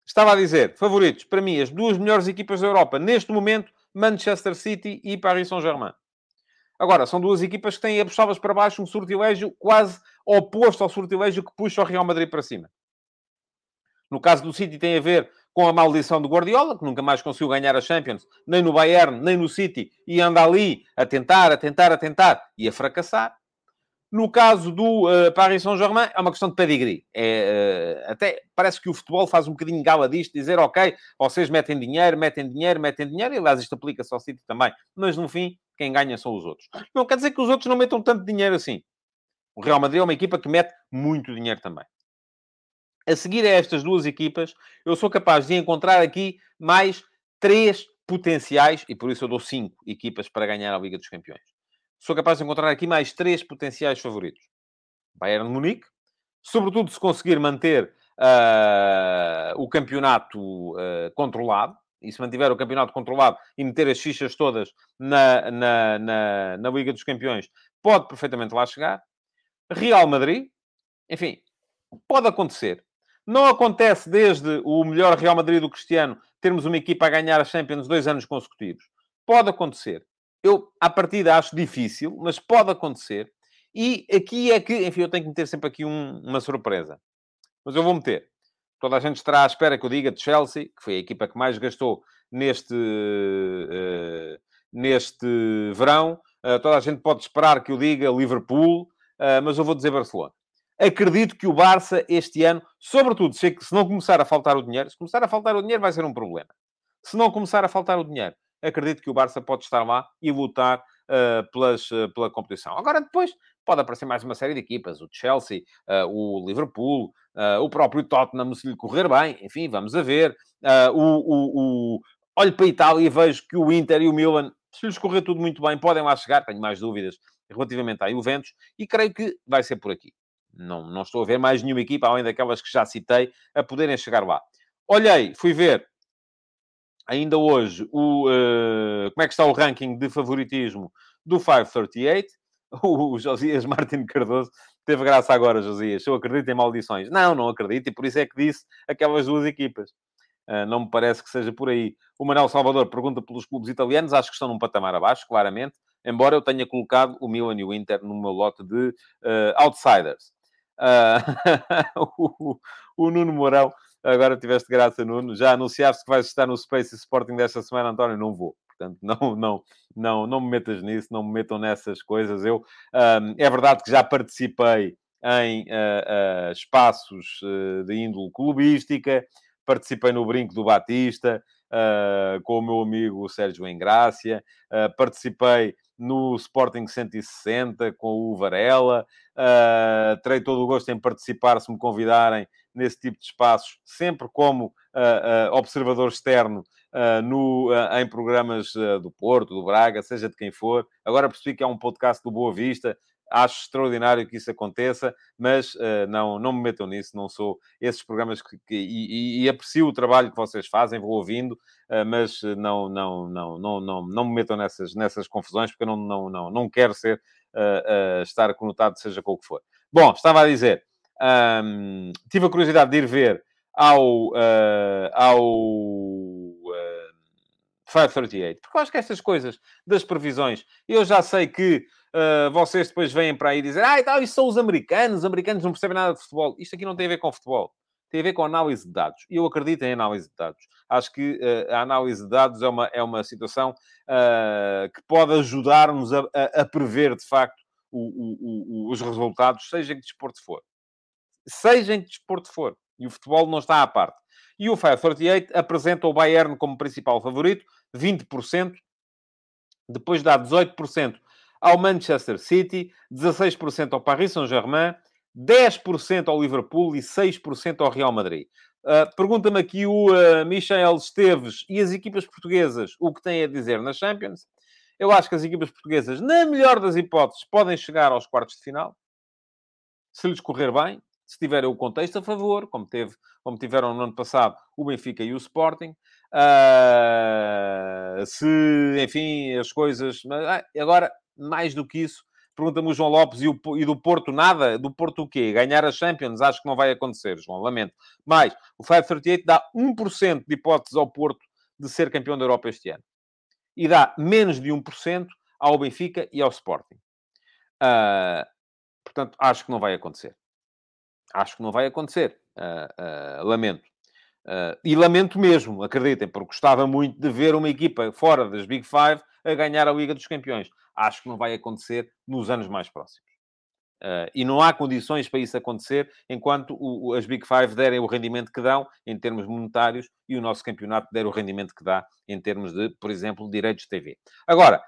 estava a dizer, favoritos, para mim, as duas melhores equipas da Europa, neste momento, Manchester City e Paris Saint-Germain. Agora, são duas equipas que têm a puxá-las para baixo um sortilégio quase oposto ao sortilégio que puxa o Real Madrid para cima. No caso do City tem a ver com a maldição do Guardiola, que nunca mais conseguiu ganhar a Champions, nem no Bayern, nem no City, e anda ali a tentar, a tentar, a tentar, e a fracassar. No caso do uh, Paris Saint-Germain, é uma questão de pedigree. É, uh, até parece que o futebol faz um bocadinho gala disto, dizer, ok, vocês metem dinheiro, metem dinheiro, metem dinheiro, e aliás isto aplica-se ao City também, mas no fim, quem ganha são os outros. Não quer dizer que os outros não metam tanto dinheiro assim. O Real Madrid é uma equipa que mete muito dinheiro também. A seguir a estas duas equipas, eu sou capaz de encontrar aqui mais três potenciais, e por isso eu dou cinco equipas para ganhar a Liga dos Campeões sou capaz de encontrar aqui mais três potenciais favoritos. Bayern de Munique, sobretudo se conseguir manter uh, o campeonato uh, controlado, e se mantiver o campeonato controlado e meter as fichas todas na, na, na, na Liga dos Campeões, pode perfeitamente lá chegar. Real Madrid, enfim, pode acontecer. Não acontece desde o melhor Real Madrid do Cristiano termos uma equipa a ganhar a Champions dois anos consecutivos. Pode acontecer eu, à partida, acho difícil, mas pode acontecer. E aqui é que, enfim, eu tenho que meter sempre aqui um, uma surpresa. Mas eu vou meter. Toda a gente estará à espera que eu diga de Chelsea, que foi a equipa que mais gastou neste, uh, neste verão. Uh, toda a gente pode esperar que eu diga Liverpool, uh, mas eu vou dizer Barcelona. Acredito que o Barça este ano, sobretudo se, se não começar a faltar o dinheiro, se começar a faltar o dinheiro vai ser um problema. Se não começar a faltar o dinheiro, acredito que o Barça pode estar lá e lutar uh, pelas, uh, pela competição. Agora, depois, pode aparecer mais uma série de equipas, o Chelsea, uh, o Liverpool, o próprio Tottenham, se lhe correr bem, enfim, vamos a ver. o, o, o... Olho para a Itália e vejo que o Inter e o Milan, se lhes correr tudo muito bem, podem lá chegar, tenho mais dúvidas relativamente à Juventus, e creio que vai ser por aqui. Não, não estou a ver mais nenhuma equipa, além daquelas que já citei, a poderem chegar lá. Olhei, fui ver ainda hoje o, uh, como é que está o ranking de favoritismo do 538. O Josias Martin Cardoso teve graça agora, Josias. Eu acredito em maldições. Não, não acredito, e por isso é que disse aquelas duas equipas. Uh, não me parece que seja por aí. O Manuel Salvador pergunta pelos clubes italianos, acho que estão num patamar abaixo, claramente, embora eu tenha colocado o Milan e o Inter no meu lote de uh, outsiders. Uh, o, o Nuno Mourão Agora tiveste graça, Nuno. Já anunciaste que vais estar no Space Sporting desta semana, António. Não vou. Portanto, não, não, não, não me metas nisso, não me metam nessas coisas. Eu, é verdade que já participei em uh, uh, espaços uh, de índole clubística, participei no Brinco do Batista, com o meu amigo Sérgio Engrácia, participei no Sporting 160 com o Varela, terei todo o gosto em participar se me convidarem nesse tipo de espaços, sempre como uh, uh, observador externo uh, no, em programas do Porto, do Braga, seja de quem for. Agora percebi que é um podcast do Boa Vista. Acho extraordinário que isso aconteça, mas não, não me metam nisso, não sou esses programas que, que e, e, aprecio o trabalho que vocês fazem, vou ouvindo, mas não, não, não, não, não, não me metam nessas, nessas confusões, porque eu não, não, não, não quero ser, estar conotado, seja qual que for. Bom, estava a dizer, um, tive a curiosidade de ir ver ao, uh, ao uh, 538, porque eu acho que estas coisas das previsões, eu já sei que uh, vocês depois vêm para aí dizer, ah, e tal, isso são os americanos, os americanos não percebem nada de futebol. Isto aqui não tem a ver com futebol, tem a ver com análise de dados. E eu acredito em análise de dados. Acho que uh, a análise de dados é uma, é uma situação uh, que pode ajudar-nos a, a, a, prever, de facto, o, o, o, os resultados, seja que desporto for seja em que desporto for. E o futebol não está à parte. E o 538 apresenta o Bayern como principal favorito, 20%. Depois dá 18% ao Manchester City, 16% ao Paris Saint-Germain, 10% ao Liverpool e 6% ao Real Madrid. Uh, Pergunta-me aqui o uh, Michel Esteves e as equipas portuguesas o que têm a dizer na Champions. Eu acho que as equipas portuguesas, na melhor das hipóteses, podem chegar aos quartos de final. Se lhes correr bem, se tiverem o contexto a favor, como, teve, como tiveram no ano passado o Benfica e o Sporting, uh, se, enfim, as coisas... Ah, agora, mais do que isso, pergunta-me o João Lopes e, o, e, do Porto nada? Do Porto o quê? Ganhar a Champions? Acho que não vai acontecer, João, lamento. Mas o 538 dá 1% de hipóteses ao Porto de ser campeão da Europa este ano. E dá menos de 1% ao Benfica e ao Sporting. Uh, portanto, acho que não vai acontecer. Acho que não vai acontecer. Uh, uh, lamento. Uh, e lamento mesmo, acreditem, porque gostava muito de ver uma equipa fora das Big Five a ganhar a Liga dos Campeões. Acho que não vai acontecer nos anos mais próximos. Uh, e não há condições para isso acontecer enquanto o, as Big Five derem o rendimento que dão em termos monetários e o nosso campeonato der o rendimento que dá em termos de, por exemplo, direitos de TV. Agora,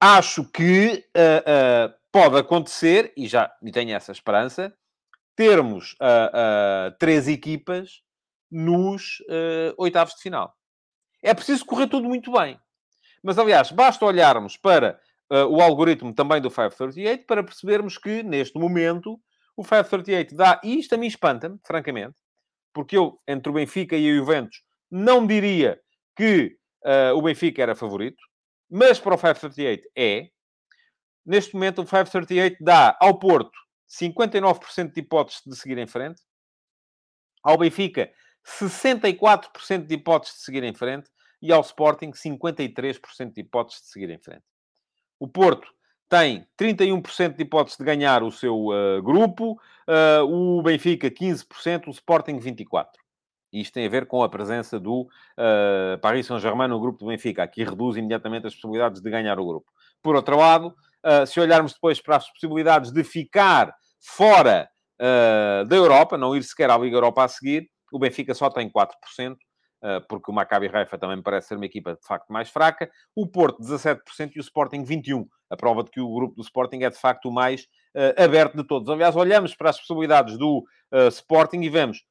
acho que uh, uh, pode acontecer, e já tenho essa esperança, termos três equipas nos oitavos de final. É preciso correr tudo muito bem. Mas, aliás, basta olharmos para uh, o algoritmo também do 538 para percebermos que, neste momento, o 538 dá... E isto a mim espanta-me, francamente, porque eu, entre o Benfica e o Juventus, não diria que uh, o Benfica era favorito, mas para o 538 é. Neste momento, o 538 dá ao Porto 59% de hipóteses de seguir em frente, ao Benfica 64% de hipóteses de seguir em frente e ao Sporting 53% de hipóteses de seguir em frente. O Porto tem 31% de hipóteses de ganhar o seu uh, grupo, uh, o Benfica 15%, o Sporting 24%. Isto tem a ver com a presença do uh, Paris Saint-Germain no grupo do Benfica. Aqui reduz imediatamente as possibilidades de ganhar o grupo. Por outro lado, se olharmos depois para as possibilidades de ficar fora da Europa, não ir sequer à Liga Europa a seguir, o Benfica só tem 4%, eh, porque o Maccabi Haifa também parece ser uma equipa de facto mais fraca. O Porto, 17% e o Sporting, 21%. A prova de que o grupo do Sporting é de facto o mais aberto de todos. Aliás, olhamos para as possibilidades do Sporting e vemos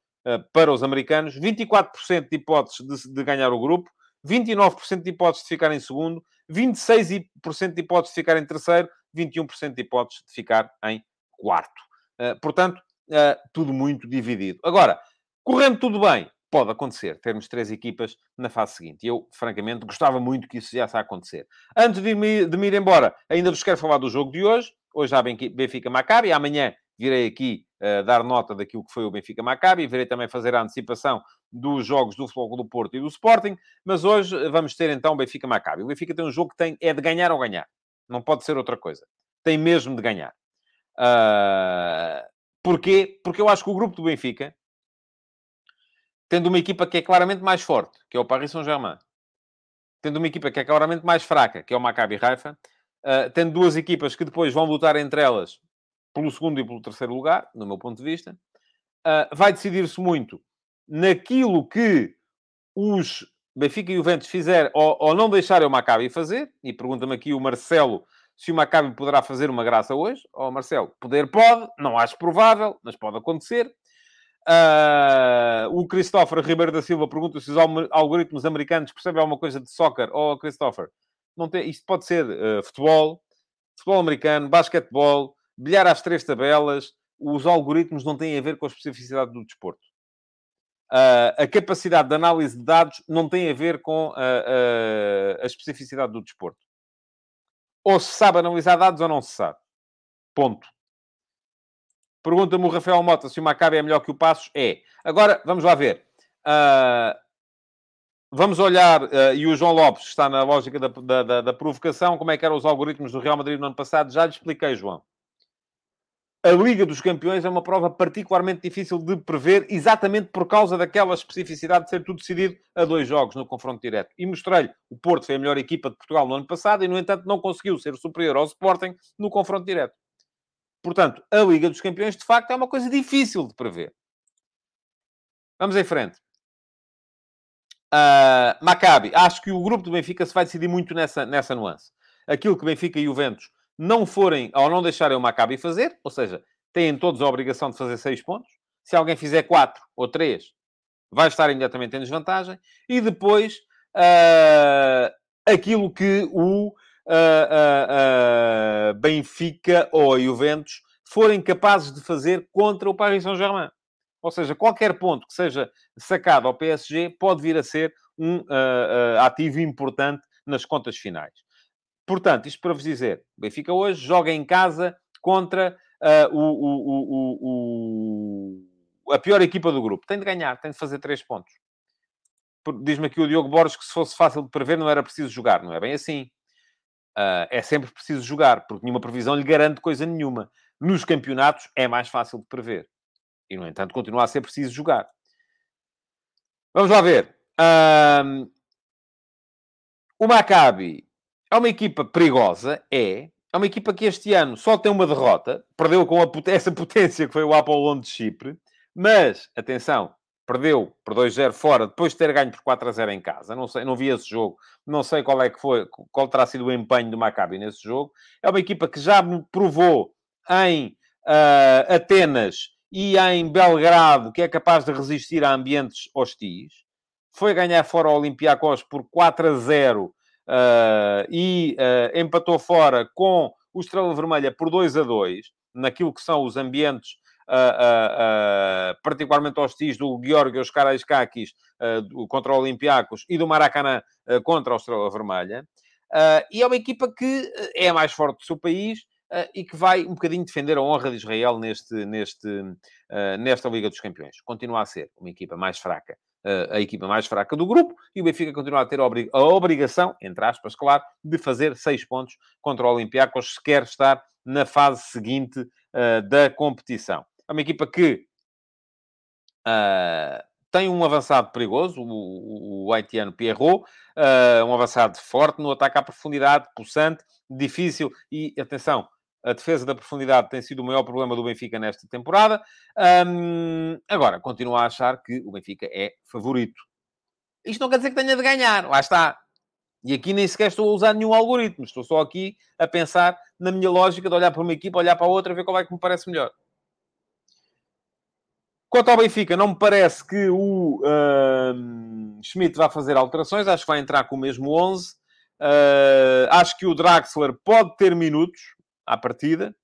para os americanos 24% de hipóteses de, ganhar o grupo, 29% de hipóteses de ficar em segundo, 26% de hipóteses de ficar em terceiro, 21% de hipóteses de ficar em quarto. portanto, tudo muito dividido. Agora, correndo tudo bem, pode acontecer, termos três equipas na fase seguinte. E eu, francamente, gostava muito que isso já a acontecer. Antes de me, de me ir embora, ainda vos quero falar do jogo de hoje. Hoje há Benfica Maccabi. Amanhã virei aqui uh, dar nota daquilo que foi o Benfica Maccabi. Virei também fazer a antecipação dos jogos do Futebol do Porto e do Sporting. Mas hoje vamos ter então o Benfica Maccabi. O Benfica tem um jogo que tem, é de ganhar ou ganhar. Não pode ser outra coisa. Tem mesmo de ganhar. Uh, porquê? Porque eu acho que o grupo do Benfica tendo uma equipa que é claramente mais forte, que é o Paris Saint-Germain, tendo uma equipa que é claramente mais fraca, que é o Maccabi Haifa, uh, tendo duas equipas que depois vão lutar entre elas pelo segundo e pelo terceiro lugar, no meu ponto de vista, uh, vai decidir-se muito naquilo que os Benfica e Juventus fizer ou, ou não deixarem o Maccabi fazer, e pergunta-me aqui o Marcelo se o Maccabi poderá fazer uma graça hoje. Ó oh, Marcelo, poder pode, não acho provável, mas pode acontecer. Uh, o Christopher Ribeiro da Silva pergunta se os algoritmos americanos percebem alguma coisa de soccer. Oh, Christopher, não tem, isto pode ser uh, futebol, futebol americano, basquetebol, bilhar às três tabelas. Os algoritmos não têm a ver com a especificidade do desporto. Uh, a capacidade de análise de dados não tem a ver com a especificidade do desporto. Ou se sabe analisar dados ou não se sabe. Ponto. Pergunta-me o Rafael Mota se o Maccabi é melhor que o Passos. É. Agora, vamos lá ver. Uh, vamos olhar, uh, e o João Lopes está na lógica da, da, da, da, provocação, como é que eram os algoritmos do Real Madrid no ano passado. Já lhe expliquei, João. A Liga dos Campeões é uma prova particularmente difícil de prever, exatamente por causa daquela especificidade de ser tudo decidido a dois jogos no confronto direto. E mostrei-lhe, o Porto foi a melhor equipa de Portugal no ano passado e, no entanto, não conseguiu ser superior ao Sporting no confronto direto. Portanto, a Liga dos Campeões, de facto, é uma coisa difícil de prever. Vamos em frente. Uh, Maccabi. Acho que o grupo do Benfica se vai decidir muito nessa, nessa nuance. Aquilo que Benfica e o Ventos não forem, ou não deixarem o Maccabi fazer, ou seja, têm todos a obrigação de fazer seis pontos. Se alguém fizer quatro ou três, vai estar imediatamente em desvantagem. E depois, uh, aquilo que o uh, uh, Benfica ou a Juventus forem capazes de fazer contra o Paris Saint-Germain. Ou seja, qualquer ponto que seja sacado ao PSG pode vir a ser um ativo importante nas contas finais. Portanto, isto para vos dizer, o Benfica hoje joga em casa contra o, o, o, a pior equipa do grupo. Tem de ganhar, tem de fazer três pontos. Diz-me aqui o Diogo Borges que se fosse fácil de prever não era preciso jogar. Não é bem assim. Uh, é sempre preciso jogar, porque nenhuma previsão lhe garante coisa nenhuma. Nos campeonatos é mais fácil de prever. E, no entanto, continua a ser preciso jogar. Vamos lá ver. Um, o Maccabi é uma equipa perigosa, é, é uma equipa que este ano só tem uma derrota, perdeu com a, essa potência que foi o Apollon de Chipre, mas, atenção, perdeu por 2-0 fora, depois de ter ganho por 4-0 em casa. Não sei, não vi esse jogo, não sei qual é que foi, qual terá sido o empenho do Maccabi nesse jogo. É uma equipa que já provou em uh, Atenas e em Belgrado que é capaz de resistir a ambientes hostis. Foi ganhar fora o Olympiacos por 4 a 0 uh, e uh, empatou fora com o Estrela Vermelha por 2 a 2, naquilo que são os ambientes uh, uh, particularmente hostis do Georgios Karaiskakis contra o Olympiacos e do Maracanã contra o Estrela Vermelha. e é uma equipa que é a mais forte do seu país e que vai um bocadinho defender a honra de Israel neste, neste, nesta Liga dos Campeões. Continua a ser uma equipa mais fraca a equipa mais fraca do grupo e o Benfica continua a ter a obrigação, entre aspas, claro, de fazer seis pontos contra o Olympiacos se quer estar na fase seguinte uh, da competição. É uma equipa que uh, tem um avançado perigoso, o, o haitiano Pierrot, uh, um avançado forte no ataque à profundidade, possante, difícil e, atenção, a defesa da profundidade tem sido o maior problema do Benfica nesta temporada. Um, agora, continuo a achar que o Benfica é favorito. Isto não quer dizer que tenha de ganhar, lá está. E aqui nem sequer estou a usar nenhum algoritmo, estou só aqui a pensar na minha lógica de olhar para uma equipa, olhar para a outra, ver qual é que me parece melhor. Quanto ao Benfica, não me parece que o uh, Schmidt vá fazer alterações. Acho que vai entrar com o mesmo 11. Uh, acho que o Draxler pode ter minutos à partida.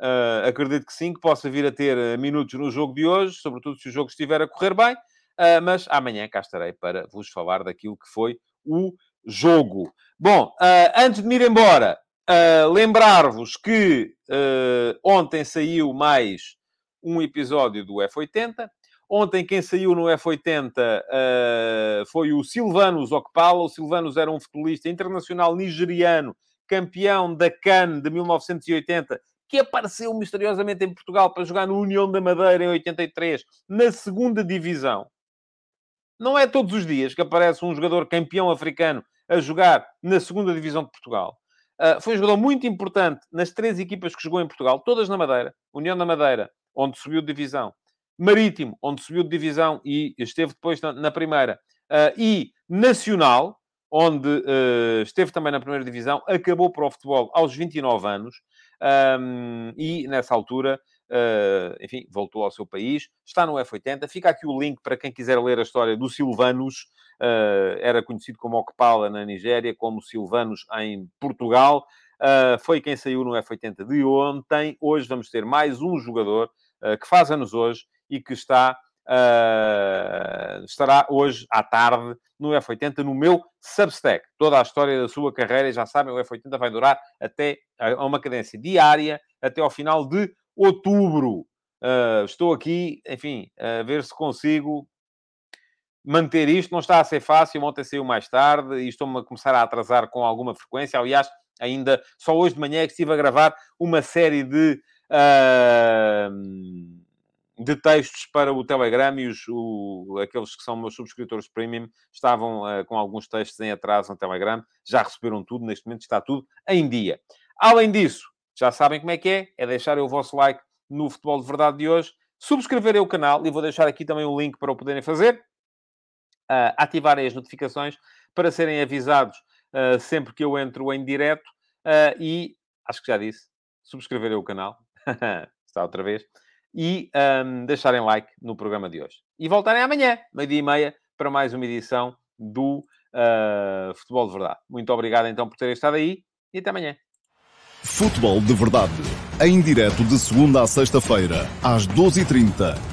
Uh, acredito que sim, que possa vir a ter ah, minutos no jogo de hoje, sobretudo se o jogo estiver a correr bem. Uh, mas amanhã cá estarei para vos falar daquilo que foi o jogo. Bom, antes de me ir embora, lembrar-vos que ontem saiu mais um episódio do F80. Ontem, quem saiu no F80 uh, foi o Silvanus Okpala. O Silvanus era um futebolista internacional nigeriano, campeão da CAN de 1980, que apareceu misteriosamente em Portugal para jogar no União da Madeira em 83, na segunda divisão. Não é todos os dias que aparece um jogador campeão africano a jogar na segunda divisão de Portugal. Uh, foi um jogador muito importante nas três equipas que jogou em Portugal, todas na Madeira. União da Madeira, onde subiu de divisão. Marítimo, onde subiu de divisão e esteve depois na, na primeira. Uh, e Nacional, onde uh, esteve também na primeira divisão, acabou para o futebol aos 29 anos. Um, e nessa altura, uh, enfim, voltou ao seu país, está no F80. Fica aqui o link para quem quiser ler a história do Silvanus, uh, era conhecido como Okpala na Nigéria, como Silvanus em Portugal. Foi quem saiu no F80 de ontem. Hoje vamos ter mais um jogador que faz anos hoje e que está, uh, estará hoje à tarde no F80 no meu Substack. Toda a história da sua carreira, já sabem, o F80 vai durar até a uma cadência diária até ao final de outubro. estou aqui, enfim, a ver se consigo manter isto. Não está a ser fácil. Ontem saiu mais tarde e estou-me a começar a atrasar com alguma frequência. Aliás, ainda só hoje de manhã é que estive a gravar uma série de, uh, de textos para o Telegram e os, o, aqueles que são meus subscritores premium estavam uh, com alguns textos em atraso no Telegram, já receberam tudo, neste momento está tudo em dia. Além disso, já sabem como é que é, é deixarem o vosso like no Futebol de Verdade de hoje, subscreverem o canal, e vou deixar aqui também o link para o poderem fazer, uh, ativarem as notificações para serem avisados uh, sempre que eu entro em direto uh, e, acho que já disse, subscreverem o canal, está outra vez, e um, deixarem like no programa de hoje. E voltarem amanhã, meio-dia e meia, para mais uma edição do uh, Futebol de Verdade. Muito obrigado então por terem estado aí e até amanhã. Futebol de Verdade, em direto de segunda a sexta-feira, às 12h30